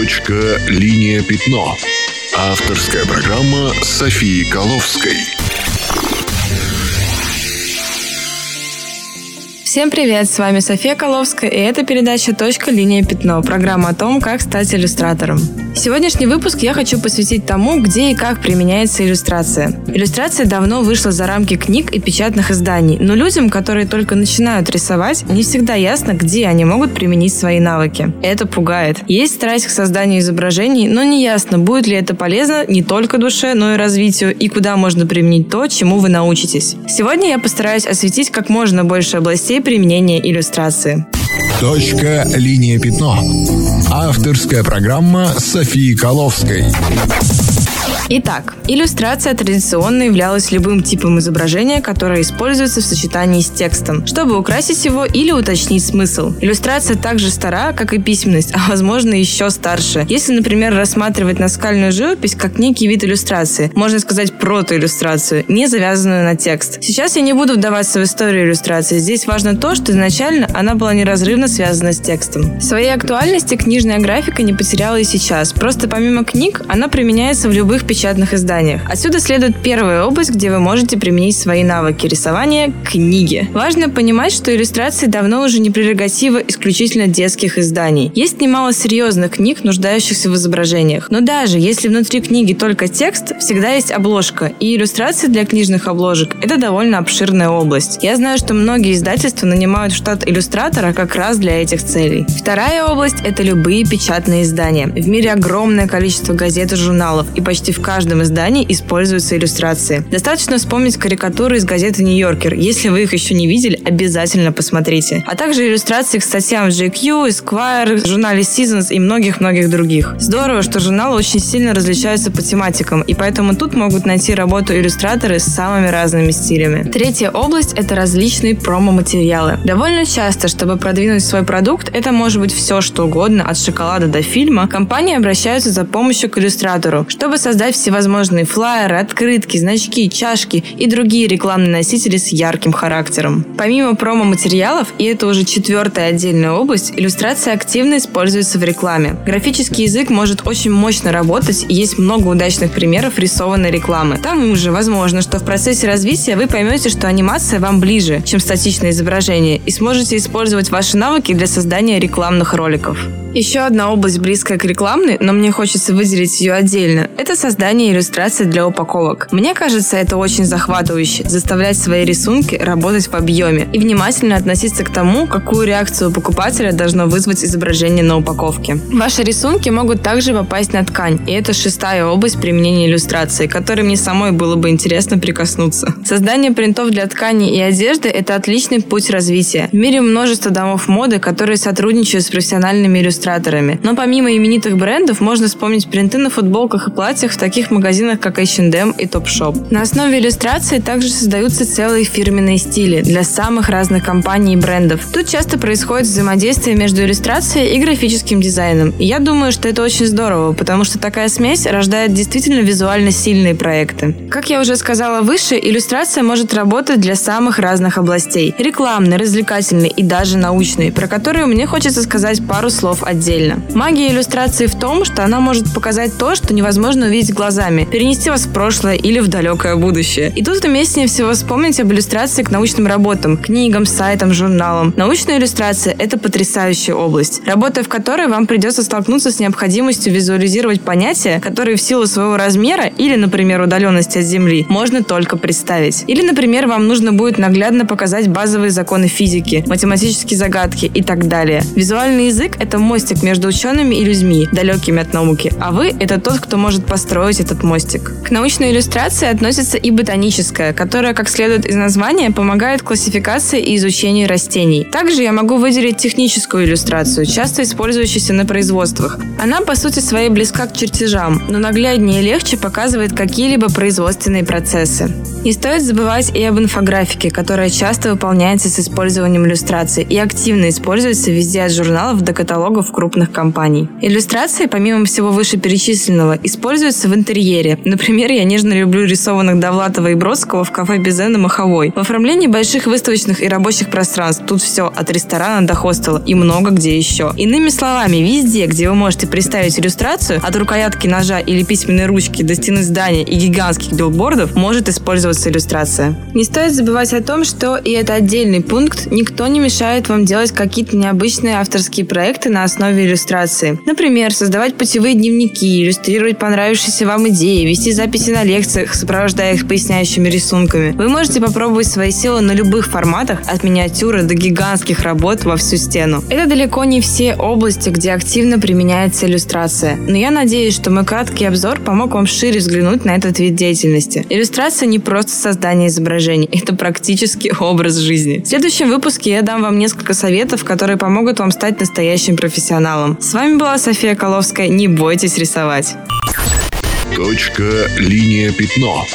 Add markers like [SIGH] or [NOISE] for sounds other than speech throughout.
Точка «Линия пятно». Авторская программа Софии Коловской. Всем привет, с вами София Коловская, и это передача «Точка. Линия. Пятно» – программа о том, как стать иллюстратором. Сегодняшний выпуск я хочу посвятить тому, где и как применяется иллюстрация. Иллюстрация давно вышла за рамки книг и печатных изданий, но людям, которые только начинают рисовать, не всегда ясно, где они могут применить свои навыки. Это пугает. Есть страсть к созданию изображений, но не ясно, будет ли это полезно не только душе, но и развитию, и куда можно применить то, чему вы научитесь. Сегодня я постараюсь осветить как можно больше областей применения иллюстрации. Точка «Линия пятно». Авторская программа Софии Коловской. Итак, иллюстрация традиционно являлась любым типом изображения, которое используется в сочетании с текстом, чтобы украсить его или уточнить смысл. Иллюстрация также стара, как и письменность, [LAUGHS] а возможно еще старше. Если, например, рассматривать наскальную живопись как некий вид иллюстрации, можно сказать протоиллюстрацию, не завязанную на текст. Сейчас я не буду вдаваться в историю иллюстрации. Здесь важно то, что изначально она была неразрывно связана с текстом. Своей актуальности книжная графика не потеряла и сейчас. Просто помимо книг, она применяется в любых печатных печатных изданиях. Отсюда следует первая область, где вы можете применить свои навыки рисования – книги. Важно понимать, что иллюстрации давно уже не прерогатива исключительно детских изданий. Есть немало серьезных книг, нуждающихся в изображениях. Но даже если внутри книги только текст, всегда есть обложка, и иллюстрации для книжных обложек – это довольно обширная область. Я знаю, что многие издательства нанимают штат иллюстратора как раз для этих целей. Вторая область – это любые печатные издания. В мире огромное количество газет и журналов, и почти в каждом издании используются иллюстрации. Достаточно вспомнить карикатуры из газеты «Нью-Йоркер». Если вы их еще не видели, обязательно посмотрите. А также иллюстрации к статьям в GQ, Esquire, журнале Seasons и многих-многих других. Здорово, что журналы очень сильно различаются по тематикам, и поэтому тут могут найти работу иллюстраторы с самыми разными стилями. Третья область – это различные промо-материалы. Довольно часто, чтобы продвинуть свой продукт, это может быть все что угодно, от шоколада до фильма, компании обращаются за помощью к иллюстратору, чтобы создать всевозможные флайеры, открытки, значки, чашки и другие рекламные носители с ярким характером. Помимо промо-материалов, и это уже четвертая отдельная область, иллюстрация активно используется в рекламе. Графический язык может очень мощно работать, и есть много удачных примеров рисованной рекламы. Там уже возможно, что в процессе развития вы поймете, что анимация вам ближе, чем статичное изображение, и сможете использовать ваши навыки для создания рекламных роликов. Еще одна область, близкая к рекламной, но мне хочется выделить ее отдельно, это создание иллюстраций для упаковок. Мне кажется, это очень захватывающе, заставлять свои рисунки работать в объеме и внимательно относиться к тому, какую реакцию покупателя должно вызвать изображение на упаковке. Ваши рисунки могут также попасть на ткань, и это шестая область применения иллюстрации, которой мне самой было бы интересно прикоснуться. Создание принтов для ткани и одежды – это отличный путь развития. В мире множество домов моды, которые сотрудничают с профессиональными иллюстраторами. Но помимо именитых брендов, можно вспомнить принты на футболках и платьях в таких магазинах, как H&M и Topshop. На основе иллюстрации также создаются целые фирменные стили для самых разных компаний и брендов. Тут часто происходит взаимодействие между иллюстрацией и графическим дизайном. И я думаю, что это очень здорово, потому что такая смесь рождает действительно визуально сильные проекты. Как я уже сказала выше, иллюстрация может работать для самых разных областей. Рекламной, развлекательной и даже научной, про которые мне хочется сказать пару слов отдельно. Магия иллюстрации в том, что она может показать то, что невозможно увидеть глазами, перенести вас в прошлое или в далекое будущее. И тут уместнее всего вспомнить об иллюстрации к научным работам, книгам, сайтам, журналам. Научная иллюстрация – это потрясающая область, работая в которой вам придется столкнуться с необходимостью визуализировать понятия, которые в силу своего размера или, например, удаленности от Земли, можно только представить. Или, например, вам нужно будет наглядно показать базовые законы физики, математические загадки и так далее. Визуальный язык – это мостик между учеными и людьми, далекими от науки, а вы – это тот, кто может построить этот мостик. К научной иллюстрации относится и ботаническая, которая, как следует из названия, помогает классификации и изучению растений. Также я могу выделить техническую иллюстрацию, часто использующуюся на производствах. Она, по сути своей, близка к чертежам, но нагляднее и легче показывает какие-либо производственные процессы. Не стоит забывать и об инфографике, которая часто выполняется с использованием иллюстраций и активно используется везде от журналов до каталогов крупных компаний. Иллюстрации, помимо всего вышеперечисленного, используются в интерьере. Например, я нежно люблю рисованных Довлатова и Бродского в кафе Безе на Маховой. В оформлении больших выставочных и рабочих пространств тут все от ресторана до хостела и много где еще. Иными словами, везде, где вы можете представить иллюстрацию, от рукоятки ножа или письменной ручки до стены здания и гигантских билбордов, может использоваться иллюстрация. Не стоит забывать о том, что и это отдельный пункт, никто не мешает вам делать какие-то необычные авторские проекты на основе иллюстрации. Например, создавать путевые дневники, иллюстрировать понравившиеся вам идеи, вести записи на лекциях, сопровождая их поясняющими рисунками. Вы можете попробовать свои силы на любых форматах, от миниатюры до гигантских работ во всю стену. Это далеко не все области, где активно применяется иллюстрация. Но я надеюсь, что мой краткий обзор помог вам шире взглянуть на этот вид деятельности. Иллюстрация не просто создание изображений, [LAUGHS] это практически образ жизни. В следующем выпуске я дам вам несколько советов, которые помогут вам стать настоящим профессионалом. С вами была София Коловская. Не бойтесь рисовать. Точка, линия, пятно.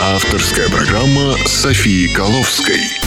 Авторская программа Софии Коловской.